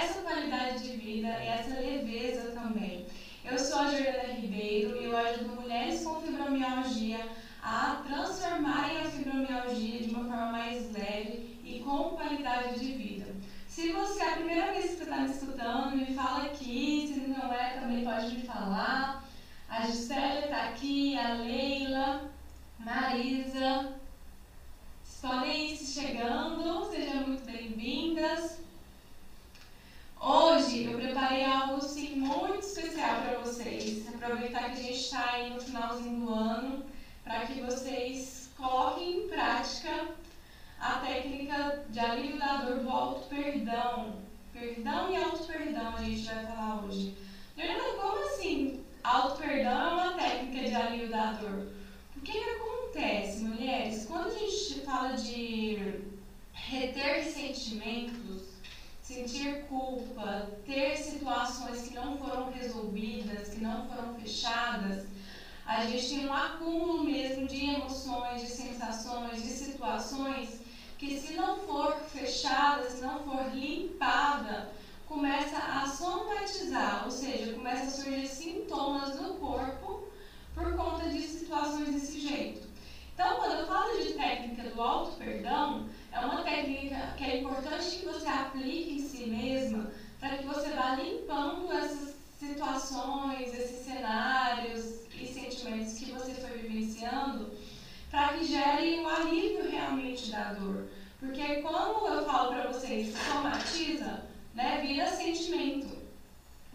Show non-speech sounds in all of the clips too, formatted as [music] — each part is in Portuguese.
Essa qualidade de vida e essa leveza também. Eu sou a Juliana Ribeiro e eu ajudo mulheres com fibromialgia a transformarem a fibromialgia de uma forma mais leve e com qualidade de vida. Se você é a primeira vez que está me escutando, me fala aqui. Se não é, também pode me falar. A Gisele está aqui, a Leila, Marisa. Podem ir chegando, sejam muito bem-vindas. Hoje eu preparei algo sim, muito especial para vocês. Aproveitar que a gente está aí no finalzinho do ano para que vocês coloquem em prática a técnica de alívio da dor do auto-perdão. Perdão e auto-perdão a gente vai falar hoje. Fernanda, como assim? Auto-perdão é uma técnica de alívio da dor. O que acontece, mulheres? Quando a gente fala de reter sentimentos, sentir culpa, ter situações que não foram resolvidas, que não foram fechadas, a gente tem um acúmulo mesmo de emoções, de sensações, de situações que se não for fechada, se não for limpada, começa a somatizar, ou seja, começa a surgir sintomas no corpo por conta de situações desse jeito. Então, quando eu falo de técnica do auto-perdão, é uma técnica que é importante que você aplique em si mesma para que você vá limpando essas situações, esses cenários e sentimentos que você foi vivenciando para que gere um alívio realmente da dor. Porque quando eu falo para vocês somatiza, né, vira sentimento.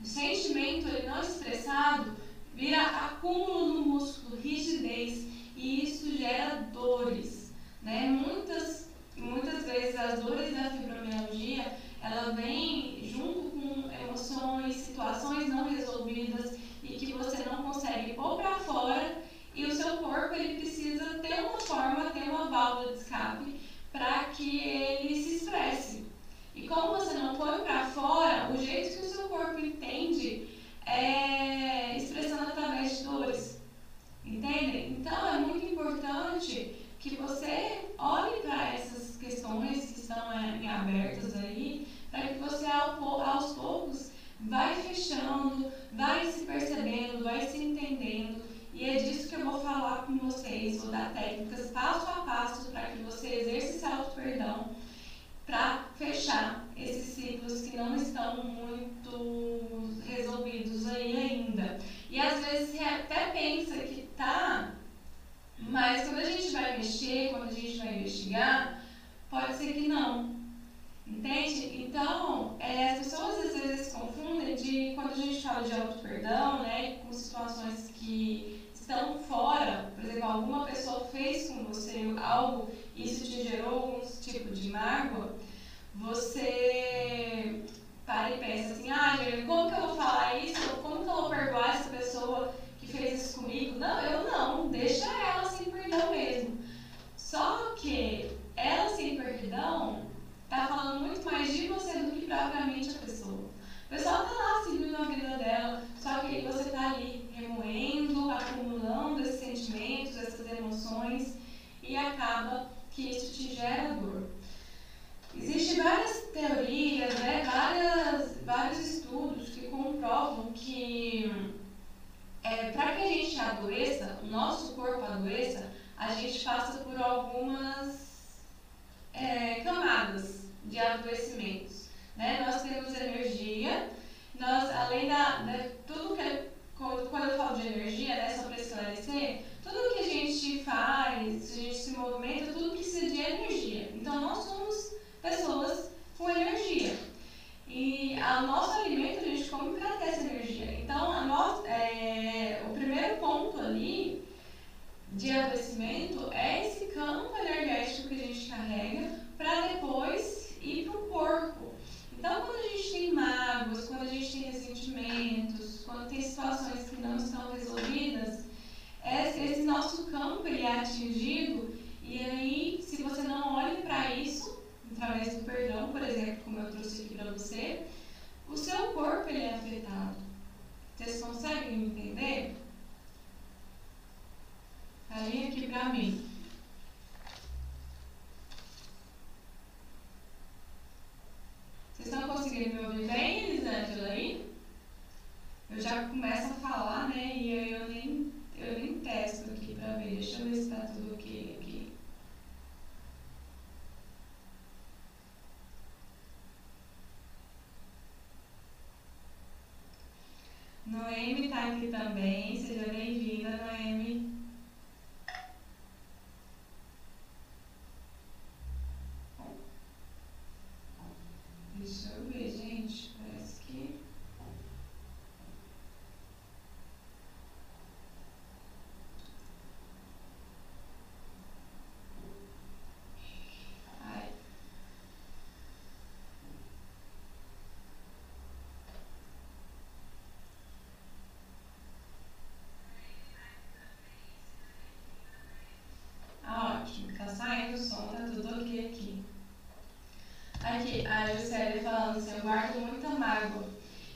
O sentimento ele não expressado vira acúmulo no músculo, rigidez, e isso gera dores. Né? Muitas muitas vezes as dores da fibromialgia, ela vem junto emoções, situações não resolvidas e que você não consegue pôr para fora e o seu corpo ele precisa ter uma forma, ter uma válvula de escape para que ele se expresse. E como você não põe para fora, o jeito que o seu corpo entende é expressando através de dores. Entendem? Então é muito importante que você olhe para essas questões que estão é, em abertas aí, para que você aos poucos vai fechando, vai se percebendo estão muito resolvidos aí ainda. E às vezes você até pensa que tá, mas quando a gente vai mexer, quando a gente vai investigar, pode ser que não. Entende? Então, é, as pessoas às vezes confundem de quando a gente fala de auto-perdão, né, com situações que estão fora, por exemplo, alguma pessoa fez com você algo, isso te gerou algum tipo de mágoa, você para e pensa assim, ah, Juliana, como que eu vou falar isso? Como que eu vou perdoar essa pessoa que fez isso comigo? Não, eu não, deixa ela sem perdão mesmo. Só que ela sem perdão tá falando muito mais de você do que propriamente a pessoa. A pessoa tá lá seguindo a vida dela, só que você tá ali remoendo, acumulando esses sentimentos, essas emoções e acaba que isso te gera dor. Existem várias teorias, né, várias, vários estudos que comprovam que é, para que a gente adoeça, o nosso corpo adoeça, a gente passa por algumas é, camadas de adoecimentos. Né? Nós temos energia, nós, além da, da tudo que quando, quando eu falo de energia, né, só para esclarecer, tudo que a gente faz, movimenta, tudo precisa de energia. Então nós somos pessoas com energia. E o nosso alimento a gente come para ter essa energia. Então a nossa, é, o primeiro ponto ali de adoecimento é esse campo energético que a gente carrega para depois ir para o corpo. Então, quando a gente tem mágoas, quando a gente tem ressentimentos, quando tem situações que não estão resolvidas, esse nosso campo ele é atingido e aí, se você não olha para isso, através do perdão, por exemplo, como eu trouxe aqui para você, o seu corpo ele é afetado. Vocês conseguem me entender? Aí aqui para mim. Vocês estão conseguindo me ouvir bem, Elisângela, aí? Eu já começo a falar, né? E aí eu nem, eu nem testo aqui pra ver. Deixa eu ver se tá tudo ok aqui. Noemi tá aqui também. Seja bem-vinda, Noemi. Deixa eu ver, gente. Parece que. Ai. Ah, ótimo. Tá saindo o som, tá tudo ok aqui. Aqui, a Juscelia falando assim, eu guardo muita mágoa.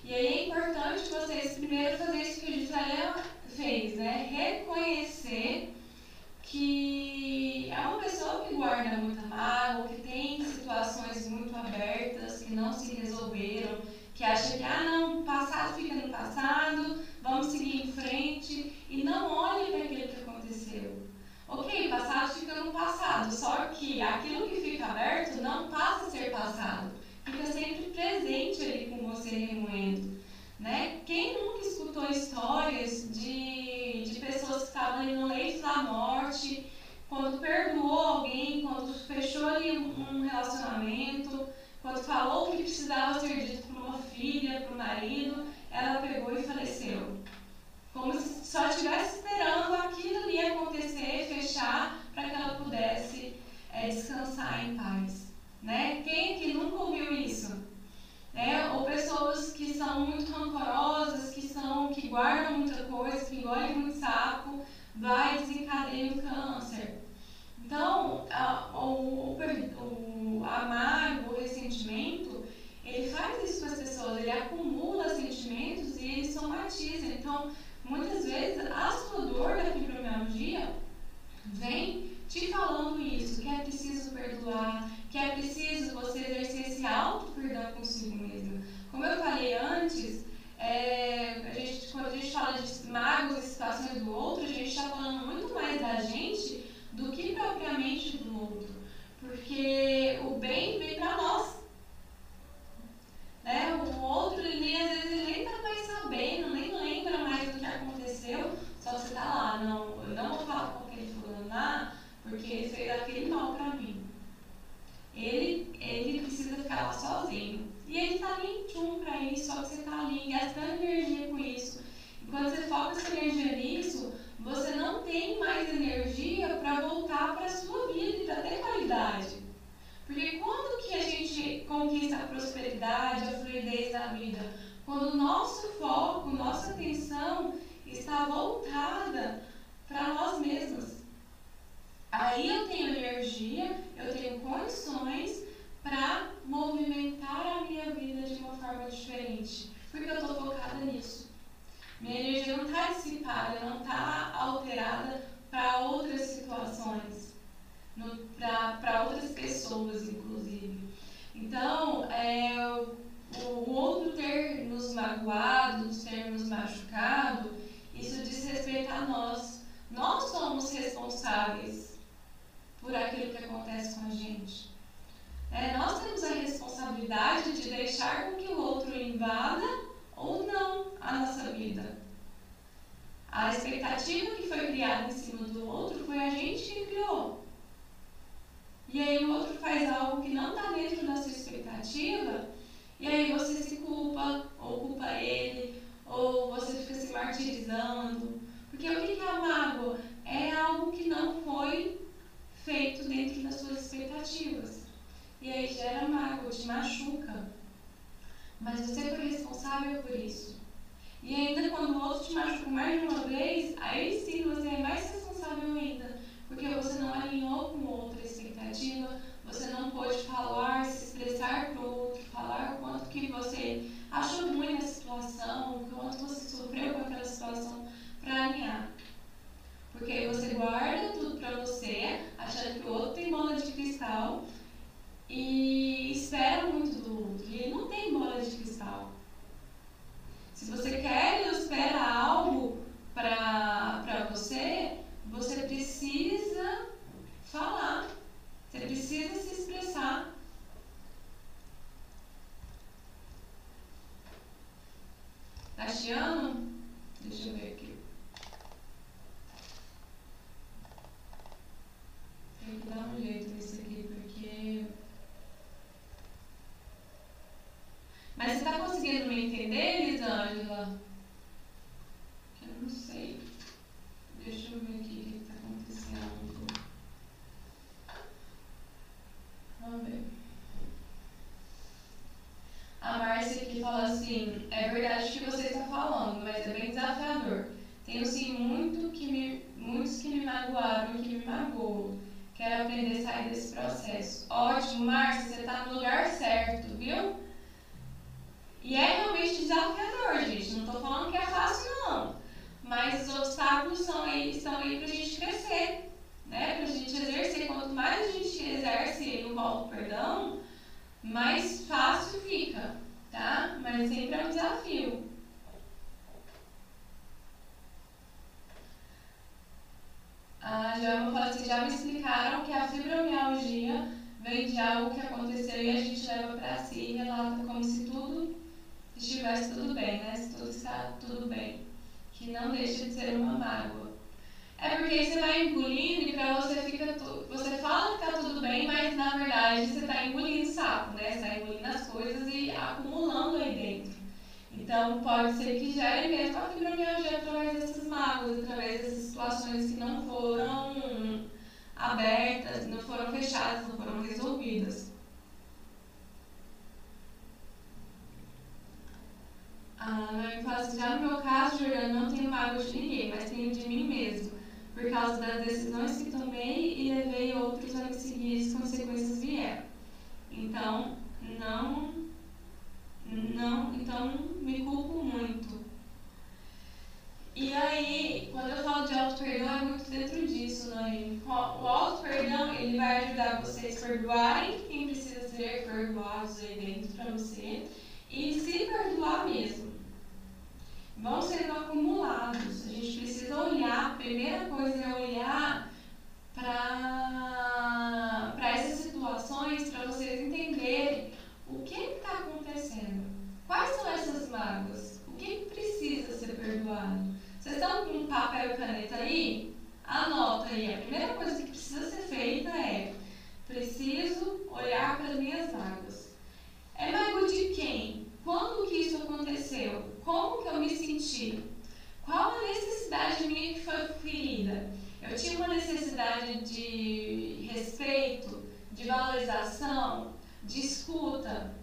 E aí é importante vocês primeiro fazer isso que a Juscelia fez, né? Reconhecer que é uma pessoa que guarda muita mágoa, que tem situações muito abertas, que não se resolveram, que acha que, ah, não, passado fica no passado, vamos seguir em frente, e não olhe para aquilo que aconteceu. Ok, passado fica no passado, só que aquilo que fica aberto não passa a ser passado, fica sempre presente ali com você remoendo. Né? Quem nunca escutou histórias de, de pessoas que estavam ali no leito da morte, quando perdoou alguém, quando fechou ali um, um relacionamento, quando falou o que precisava ser dito uma filha, para o marido, ela pegou e faleceu. Como se só estivesse esperando aquilo ali acontecer, fechar, para que ela pudesse é, descansar em paz. Né? Quem que nunca ouviu isso? É, ou pessoas que são muito rancorosas, que são que guardam muita coisa, que engolem muito sapo, vai desencadear o câncer. Então, a, o, o, a mágoa, o ressentimento, ele faz isso com as pessoas, ele acumula sentimentos e ele somatiza. Então, muitas vezes, a sua dor da fibromialgia vem te falando isso, que é preciso perdoar, que é preciso você exercer esse auto-perdão consigo mesmo. Como eu falei antes, é, a gente, quando a gente fala de mágoas e situações do outro, a gente está falando muito mais da gente do que propriamente do outro. Porque o bem vem para nós. Né? O tchum para isso, só que você está ali gastando energia com isso. E quando você foca essa energia nisso, você não tem mais energia para voltar para a sua vida e para ter qualidade. Porque quando que a gente conquista a prosperidade, a fluidez da vida? Quando o nosso foco, nossa atenção está voltada para nós mesmos. Aí eu tenho energia, eu tenho condições para movimentar a minha vida de uma forma diferente, porque eu estou focada nisso. Minha energia não está dissipada, não está alterada para outras situações, para outras pessoas, inclusive. Então, é, o outro ter nos magoado, ter nos machucado, isso diz respeito a nós. Nós somos responsáveis por aquilo que acontece com a gente. É, nós temos a responsabilidade de deixar com que o outro invada ou não a nossa vida. A expectativa que foi criada em cima do outro foi a gente que criou. E aí o outro faz algo que não está dentro da sua expectativa, e aí você se culpa, ou culpa ele, ou você fica se martirizando. Porque o que é a mágoa? É algo que não foi feito dentro das suas expectativas. E aí gera mágoa, te machuca. Mas você foi responsável por isso. E ainda quando o outro te machuca mais de uma vez, aí sim você é mais responsável ainda. Porque você não alinhou com outra expectativa, você não pôde falar, se expressar para o outro, falar o quanto que você achou ruim na situação, o quanto você sofreu com aquela situação para alinhar. Porque aí você guarda tudo para você, achando que o outro tem bola de cristal e espera muito do outro. E ele não tem bola de cristal. Se você quer ou espera algo para você, você precisa falar. Você precisa se expressar. Tá chiando? Deixa eu ver aqui. Tem que dar um jeito nisso aqui, porque. Mas você está conseguindo me entender, Elisângela? Eu não sei. Deixa eu ver aqui o que está acontecendo. Vamos ver. A Márcia aqui fala assim: é verdade o que você está falando, mas é bem desafiador. Tenho sim muito que me, muitos que me magoaram e que me magoam. Quero aprender a sair desse processo. Ótimo, Márcia, você está no lugar certo, viu? E é realmente desafiador, gente. Não estou falando que é fácil, não. Mas os obstáculos são aí, estão aí para a gente crescer, né? Para a gente exercer. Quanto mais a gente exerce o auto perdão, mais fácil fica, Mas sempre é um desafio. A Joelma fala assim, já me explicaram que a fibromialgia vem de algo que aconteceu e a gente leva para si e relata como se tudo estivesse tudo bem, né? Se tudo está tudo bem. Que não deixa de ser uma mágoa. É porque você vai engolindo e pra você fica tudo. Você fala que tá tudo bem, mas na verdade você tá engolindo sapo, né? Você tá engolindo as coisas e acumulando aí dentro. Então pode ser que gere mesmo a fibromialgia através dessas mágoas, através dessas situações que não foram abertas, não foram fechadas, não foram resolvidas. A Noemi fala assim, já no meu caso, Jordana, não tenho mágoa de ninguém, mas tenho de mim mesmo por causa das decisões que tomei e levei outros a me seguir e as consequências vieram. Então, não, não, então me culpo muito. E aí, quando eu falo de auto-perdão, é muito dentro disso, né? O auto-perdão, ele vai ajudar vocês a perdoarem quem precisa ser perdoados aí dentro pra você e se perdoar mesmo vão sendo acumulados. A gente precisa olhar, a primeira coisa é olhar para essas situações, para vocês entenderem o que está acontecendo. Quais são essas mágoas? O que precisa ser perdoado? Vocês estão com um papel e caneta aí? Anota aí. A primeira coisa que precisa ser feita é preciso olhar para as minhas mágoas. É mágoa de quem? Quando aconteceu? Como que eu me senti? Qual a necessidade minha que foi ferida? Eu tinha uma necessidade de respeito, de valorização, de escuta.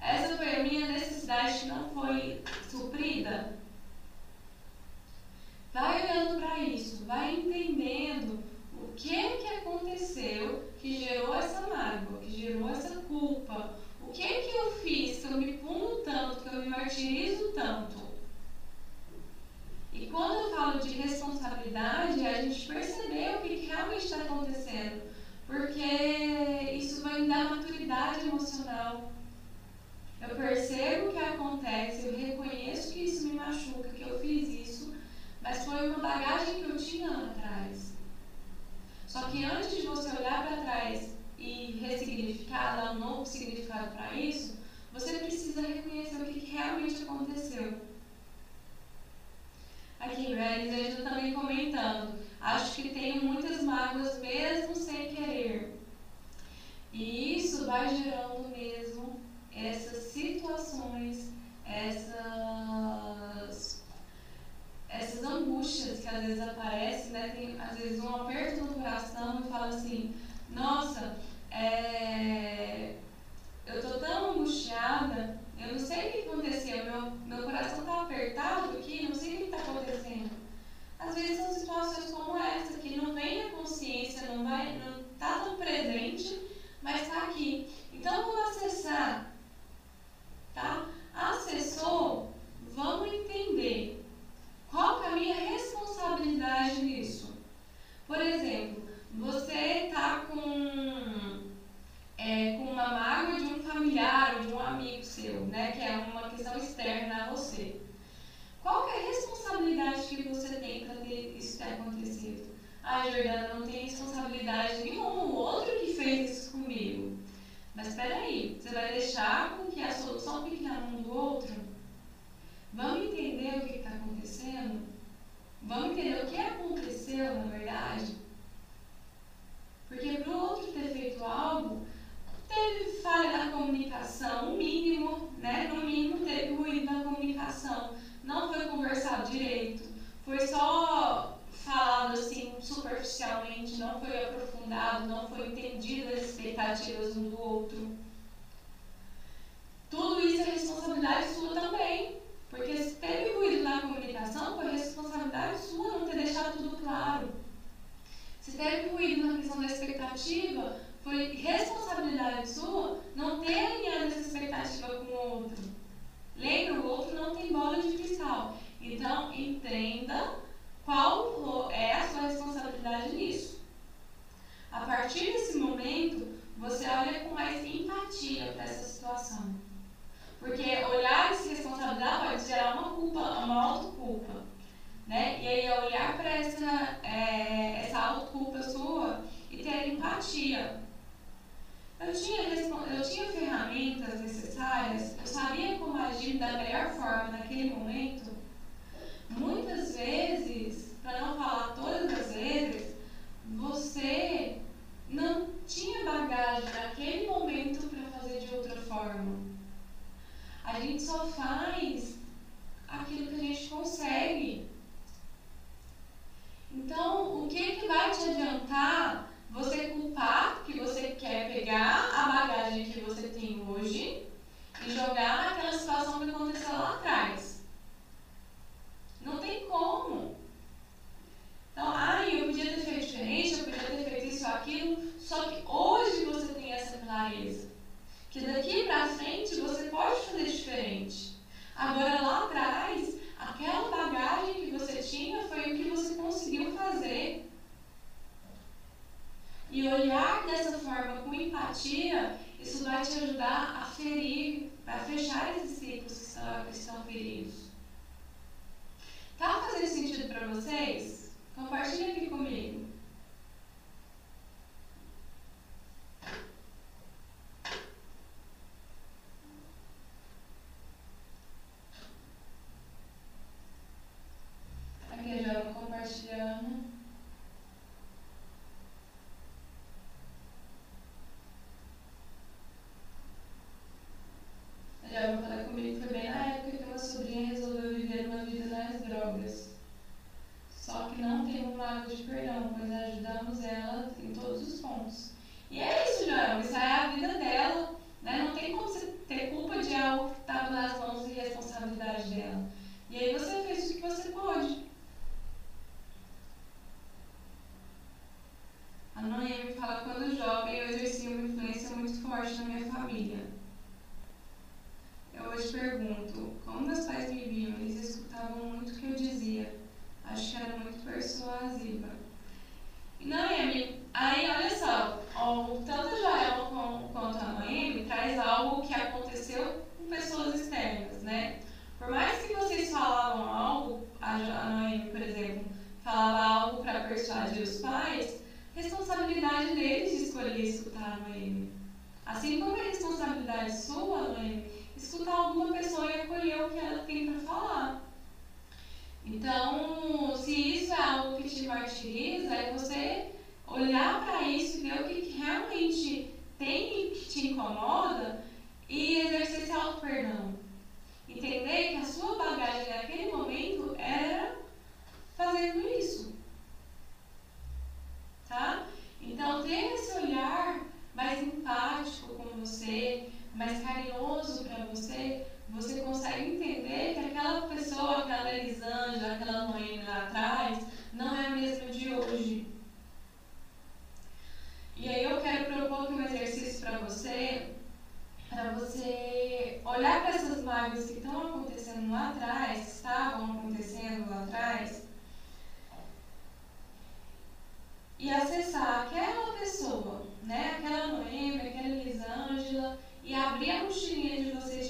Essa foi a minha necessidade que não foi suprida. Vai olhando para isso, vai entendendo o que é que aconteceu que gerou essa mágoa, que gerou essa culpa. O que é que eu fiz que eu me puno tanto, que eu me martirizo tanto? E quando eu falo de responsabilidade, é a gente perceber o que, que realmente está acontecendo. Porque isso vai me dar maturidade emocional. Eu percebo o que acontece, eu reconheço que isso me machuca, que eu fiz isso, mas foi uma bagagem que eu tinha lá atrás. Só que antes de você olhar para trás e ressignificar, dar um novo significado para isso, você precisa reconhecer o que, realmente aconteceu. Aqui, Elisângela também comentando. Acho que tenho muitas mágoas mesmo sem querer. E isso vai gerando mesmo essas situações, essas, essas angústias que às vezes aparecem, né? Tem às vezes um aperto no coração e fala assim, nossa, é, eu tô tão angustiada eu não sei o que aconteceu, meu, meu coração está apertado aqui, não sei o que está acontecendo. Às vezes são situações como essa, que não vem a consciência, não vai, não está tão presente, mas está aqui. Então vamos acessar, tá? Acessou, vamos entender qual é a minha responsabilidade nisso. Por exemplo, você está com é, com uma mágoa de um familiar ou de um amigo seu, né, que é uma questão externa a você. Qual é a responsabilidade que você tem para isso ter acontecido? Ah, Jordana, não tem responsabilidade nenhuma, o outro que fez isso. Mas espera aí, você vai deixar com que a solução fique na mão do outro? Vamos entender o que está acontecendo? Vamos entender o que aconteceu, na verdade? Porque para o outro ter feito algo, Teve falha na comunicação, o mínimo, né? No mínimo teve ruído na comunicação. Não foi conversado direito. Foi só falado assim superficialmente, não foi aprofundado, não foi entendido as expectativas um do outro. Tudo isso é responsabilidade sua também. Porque se teve ruído na comunicação, foi responsabilidade sua não ter deixado tudo claro. Se teve ruído na questão da expectativa, foi responsabilidade sua não ter alinhado essa expectativa com o outro. Lembra, o outro não tem bola de cristal. Então, entenda qual é a sua responsabilidade nisso. A partir desse momento, você olha com mais empatia para essa situação. Porque olhar e se responsabilizar pode gerar uma culpa, uma autoculpa. Né? E aí, olhar para essa, é, essa autoculpa sua e ter empatia eu tinha, eu tinha ferramentas necessárias, eu sabia como agir da melhor forma naquele momento. Muitas vezes, para não falar todas as vezes, você não tinha bagagem naquele momento para fazer de outra forma. A gente só faz aquilo que a gente consegue. Então, o que, que vai te adiantar você culpar que você quer pegar a bagagem que você tem hoje e jogar naquela situação que aconteceu lá atrás. Não tem como. Então, ah, eu podia ter feito diferente, eu podia ter feito isso ou aquilo, só que hoje você tem essa clareza. Que daqui pra frente você pode fazer diferente. Agora lá atrás, aquela bagagem que você tinha foi o que você conseguiu fazer. E olhar dessa forma com empatia, isso vai te ajudar a ferir, fechar esses ciclos que estão, que estão feridos. Tá fazendo sentido para vocês? Compartilha aqui comigo. Assim como é responsabilidade sua, né? escutar alguma pessoa e acolher o que ela tem para falar. Então, se isso é algo que te martiriza, é você olhar para isso e ver o que realmente tem que te incomoda e exercer esse auto-perdão. Entender que a sua bagagem naquele momento era fazendo isso. Tá? Então, ter esse olhar mais empático com você, mais carinhoso para você, você consegue entender que aquela pessoa, aquela Elisângela, aquela mãe lá atrás, não é a mesma de hoje. E aí eu quero propor um exercício para você, para você olhar para essas mágoas que estão acontecendo lá atrás, estavam acontecendo lá atrás, e acessar aquela pessoa né? aquela Noemi, aquela Elisângela, e abrir a mochilinha de vocês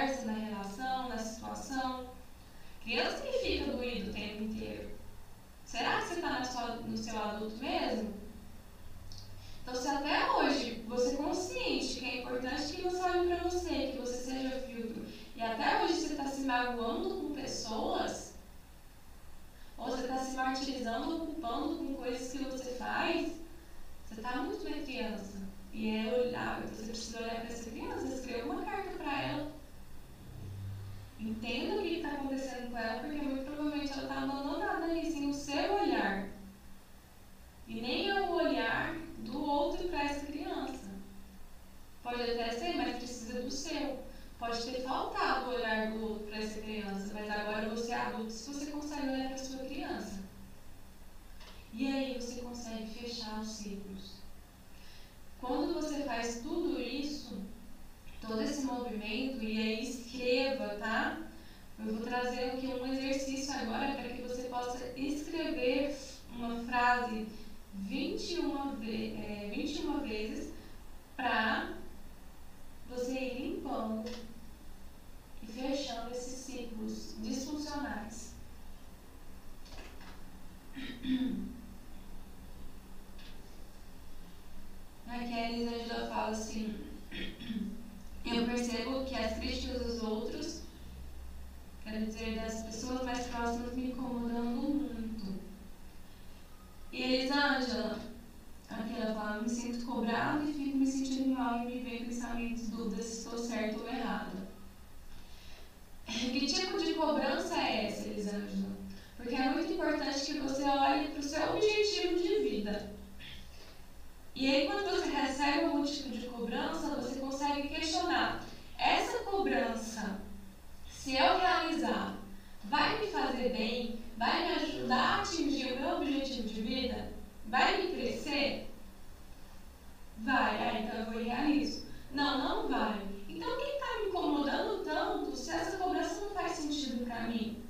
na relação, na situação. Criança que fica doído o tempo inteiro. Será que você está no seu adulto mesmo? Então, se até hoje você é consciente que é importante que você olhe para você, que você seja filtro, e até hoje você está se magoando com pessoas, ou você está se martirizando ou culpando com coisas que você faz, você está muito bem criança. E é olhar, você precisa olhar para essa criança, escreva uma carta para ela. Entenda o que está acontecendo com ela, porque muito provavelmente ela está abandonada ali, sem o seu olhar. E nem é o olhar do outro para essa criança. Pode até ser, mas precisa do seu. Pode ter faltado o olhar do outro para essa criança, mas agora você é adulto se você consegue olhar para sua criança. E aí você consegue fechar os ciclos. Quando você faz tudo isso, todo esse movimento, e aí escreva, tá? Eu vou trazer aqui um exercício agora para que você possa escrever uma frase 21, ve é, 21 vezes para você ir limpando e fechando esses ciclos disfuncionais. Aqui [clears throat] a Elisângela fala assim: percebo que as críticas dos outros, quero dizer, das pessoas mais próximas, me incomodando muito. E Elisângela, aqui ela fala: Me sinto cobrado e fico me sentindo mal e me vem pensamentos, dúvidas se estou certo ou errado. Que tipo de cobrança é essa, Elisângela? Porque é muito importante que você olhe para o seu objetivo de vida. E aí, quando você recebe algum tipo de cobrança, você consegue questionar: essa cobrança, se eu realizar, vai me fazer bem? Vai me ajudar a atingir o meu objetivo de vida? Vai me crescer? Vai, ah, então eu vou realizar. Não, não vai. Então, o que está me incomodando tanto se essa cobrança não faz sentido para mim?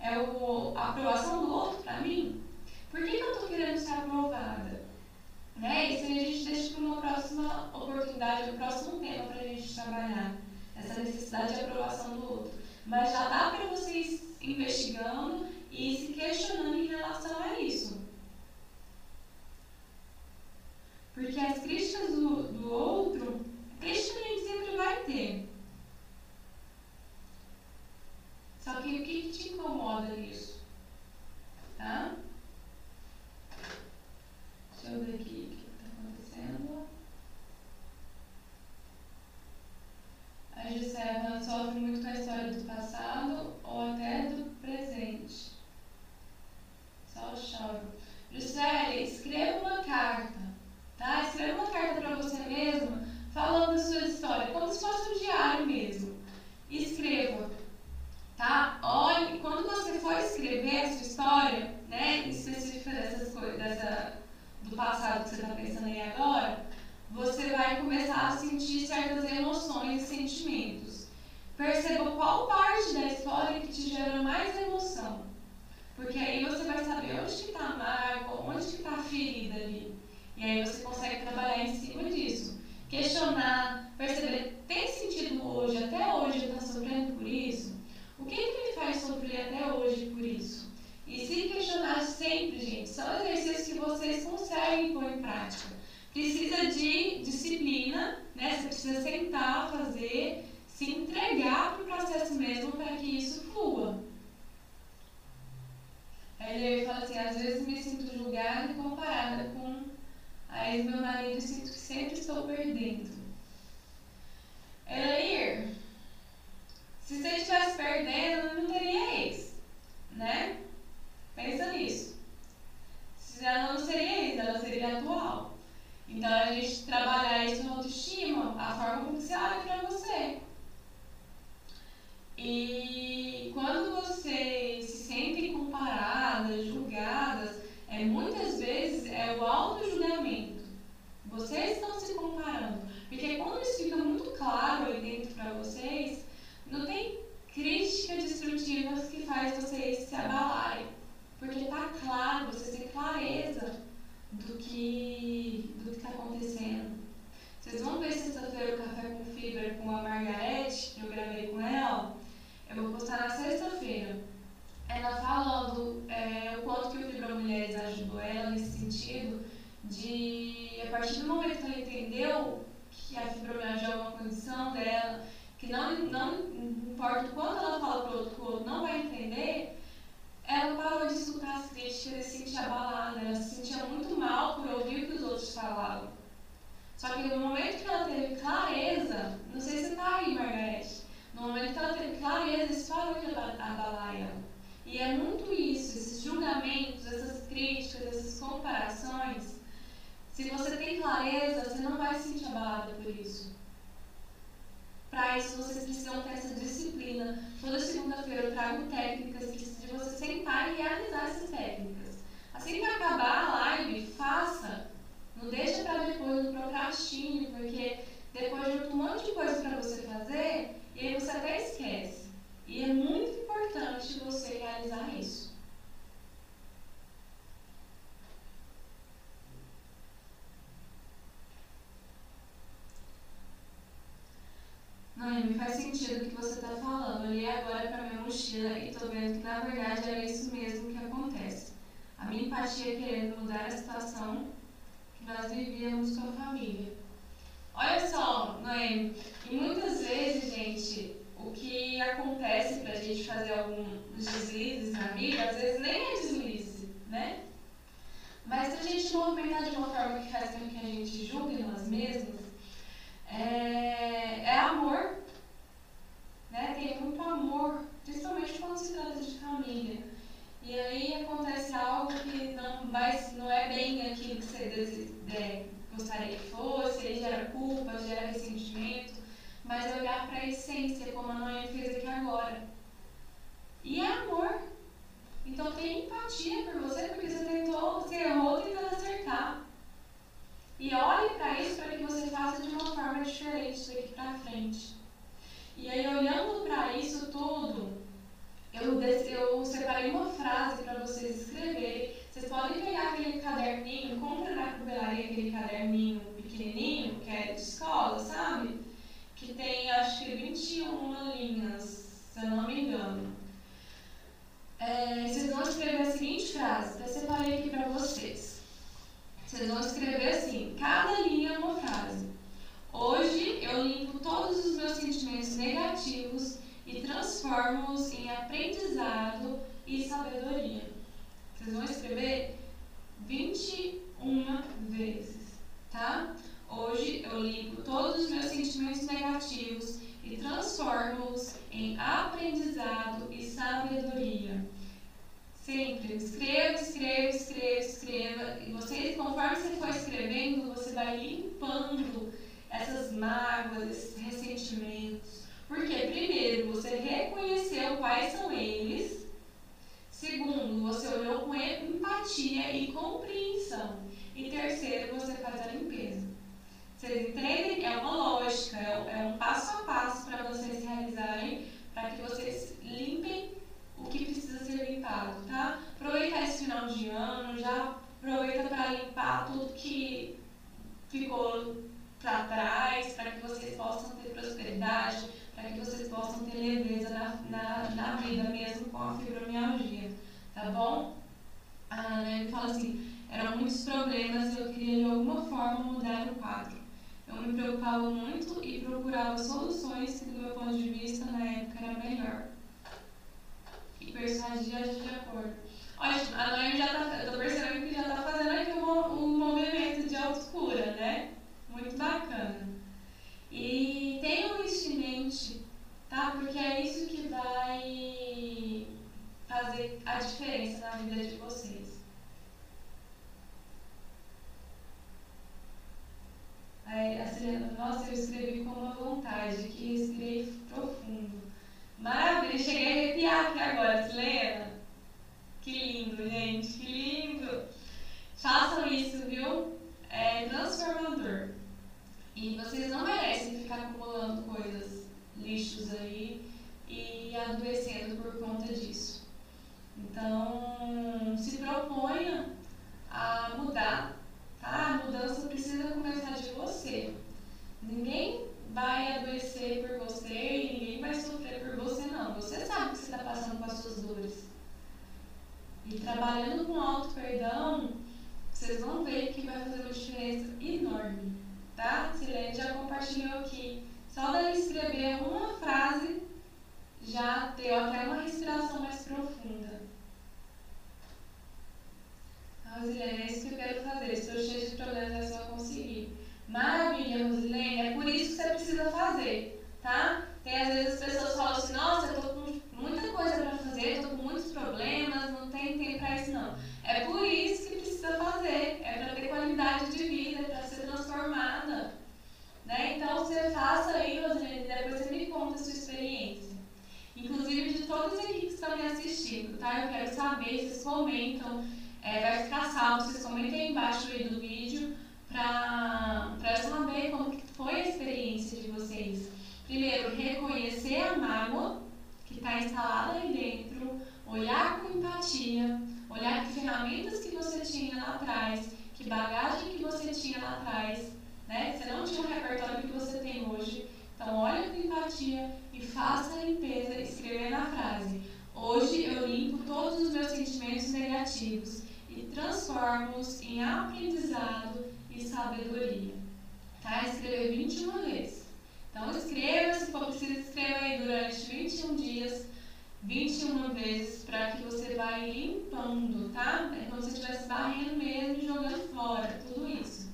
É o, a aprovação do outro para mim? Por que, que eu estou? Né? Isso aí a gente deixa para uma próxima oportunidade, um próximo tema para a gente trabalhar. Essa necessidade de aprovação do outro. Mas já dá para vocês investigando e se questionando em relação a isso. Porque as críticas do, do outro, crítica a gente sempre vai ter. Só que o que te incomoda nisso? Tá? Ver aqui o que está acontecendo. A Gisela sofre muito com a história do passado ou até do presente. Só choro. Gisele, escreva uma carta, tá? Escreva uma carta para você mesma falando da sua história, como se fosse um diário mesmo. Escreva, tá? Olhe, quando você for escrever a sua história, né, específica dessas coisas, dessa do passado que você está pensando aí agora, você vai começar a sentir certas emoções e sentimentos. Perceba qual parte da história que te gera mais emoção. Vivíamos com a família. Olha só, Noemi, e muitas vezes, gente, o que acontece para a gente fazer alguns deslizes na vida, às vezes nem é deslize, né? Mas se a gente movimentar de uma forma que faz com que a gente julgue nós mesmos, é, é amor. Né? Tem muito amor, principalmente quando se trata de família. E aí acontece algo que não, vai, não é bem aquilo que você é, gostaria que fosse, aí gera culpa, gera ressentimento, mas é olhar para a essência, como a Noé fez aqui agora. E é amor. Então tem empatia por você, porque você tentou, você errou tentando acertar. E olhe para isso para que você faça de uma forma diferente daqui para frente. E aí, olhando para isso tudo, eu, eu separei uma frase para vocês escreverem. Vocês podem pegar Que tem, acho que 21 linhas, se eu não me engano. É, vocês vão escrever a seguinte frase, eu separei aqui para vocês. Vocês vão escrever assim, cada linha é uma frase. Hoje eu limpo todos os meus sentimentos negativos e transformo-os em aprendizado e sabedoria. Vocês vão escrever 21 vezes, tá? Hoje eu limpo todos os meus sentimentos negativos e transformo-os em aprendizado e sabedoria. Sempre. Escreva, escreva, escreva, escreva. E você, conforme você for escrevendo, você vai limpando essas mágoas, esses ressentimentos. Porque, primeiro, você reconheceu quais são eles. Segundo, você olhou com empatia e compreensão. E terceiro, você faz a limpeza. Vocês entendem? É uma lógica, é um passo a passo para vocês realizarem, para que vocês limpem o que precisa ser limpado, tá? Aproveitar esse final de ano, já aproveita para limpar tudo que ficou para trás, para que vocês possam ter prosperidade, para que vocês possam ter leveza na, na, na vida mesmo com a fibromialgia, tá bom? A me fala assim, eram muitos problemas e eu queria de alguma forma mudar o quadro. Eu me preocupava muito e procurava soluções que do meu ponto de vista na época era melhor e persuadir a gente de acordo. Olha, a Noemi já tá, eu tô percebendo que já tá fazendo aqui um, um movimento de autocura, né? Muito bacana. E tenham isso em mente, tá? Porque é isso que vai fazer a diferença na vida de vocês. Aí a Selena, nossa, eu escrevi com uma vontade, que respirei profundo. Maravilha, cheguei a arrepiar aqui agora, Silena. Que lindo, gente, que lindo. Façam isso, viu? É transformador. E vocês não merecem ficar acumulando coisas, lixos aí e adoecendo por conta disso. Então, se proponha a mudar, tá? A mudança precisa começar de você. Ninguém vai adoecer por você e ninguém vai sofrer por você, não. Você sabe que você está passando com as suas dores. E trabalhando com auto-perdão, vocês vão ver que vai fazer uma diferença enorme, tá? Silene já compartilhou aqui. Só dela escrever uma frase já deu até uma respiração mais profunda. Rosilene, é isso que eu quero fazer. Estou cheia de problemas, é só conseguir. Maravilha, Rosilene, é por isso que você precisa fazer, tá? Tem às vezes as pessoas falam assim, nossa, eu tô com muita coisa para fazer, tô com muitos problemas, não tem tempo para isso não. É por isso que precisa fazer, é para ter qualidade de vida, para ser transformada. Né? Então você faça aí, Rosilene, depois você me conta a sua experiência. Inclusive de todas aqui que estão me assistindo, tá? Eu quero saber, vocês comentam, é, vai ficar salvo, vocês comentem aí embaixo aí do vídeo para saber como que foi a experiência de vocês. Primeiro, reconhecer a mágoa que está instalada aí dentro, olhar com empatia, olhar que ferramentas que você tinha lá atrás, que bagagem que você tinha lá atrás, né? Você não tinha o repertório que você tem hoje. Então, olhe com empatia e faça a limpeza, escrever na frase. Hoje eu limpo todos os meus sentimentos negativos e transformo-os em aprendizado e sabedoria. Tá? Escrever 21 vezes. Então escreva, se for preciso, escreva aí durante 21 dias, 21 vezes, para que você vá limpando, tá? É como se estivesse varrendo mesmo e jogando fora tudo isso.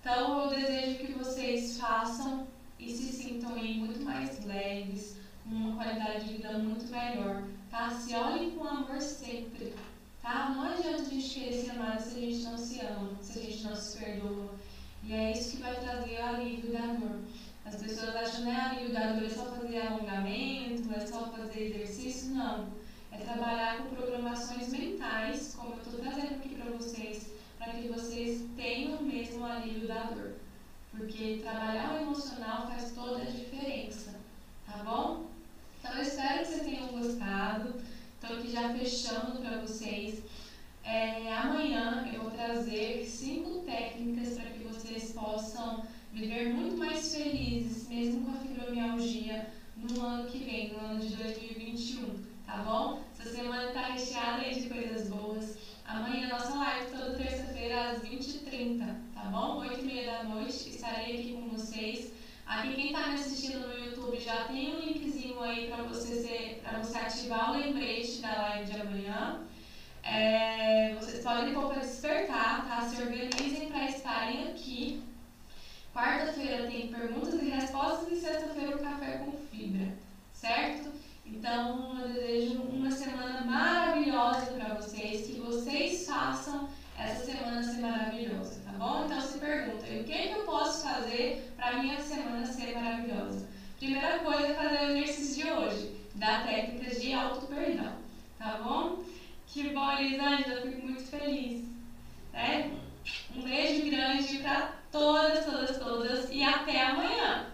Então eu desejo que vocês façam e se sintam aí muito mais leves, com uma qualidade de vida muito melhor, tá? Se olhem com amor sempre, tá? Não adianta a gente querer ser amado se a gente não se ama, se a gente não se perdoa. E é isso que vai trazer o alívio da dor. As pessoas acham né, da dor é só fazer alongamento, é só fazer exercício, não. É trabalhar com programações mentais, como eu estou trazendo aqui para vocês, para que vocês tenham mesmo o alívio da dor. Porque trabalhar o emocional faz toda a diferença, tá bom? Então eu espero que vocês tenham gostado. Estou aqui já fechando para vocês. É, amanhã eu vou trazer cinco técnicas para que vocês possam viver muito mais felizes, mesmo com a fibromialgia, no ano que vem, no ano de 2021, tá bom? Essa semana está recheada de coisas boas. Amanhã nossa live toda terça-feira às 20h30, tá bom? 8h30 da noite, estarei aqui com vocês. Aqui quem está me assistindo no YouTube já tem um linkzinho aí para você, você ativar o lembrete da live de amanhã. É, vocês podem pôr para despertar, tá? Se organizem para estarem aqui. Quarta-feira tem perguntas e respostas e sexta-feira o café com fibra, certo? Então eu desejo uma semana maravilhosa para vocês, que vocês façam essa semana ser maravilhosa, tá bom? Então se perguntem, o que, que eu posso fazer para minha semana ser maravilhosa? Primeira coisa é fazer o exercício de hoje, da técnica de auto-perdão, tá bom? Que bom, Elisângela, eu fico muito feliz. Né? Um beijo grande para todas, todas, todas e até amanhã.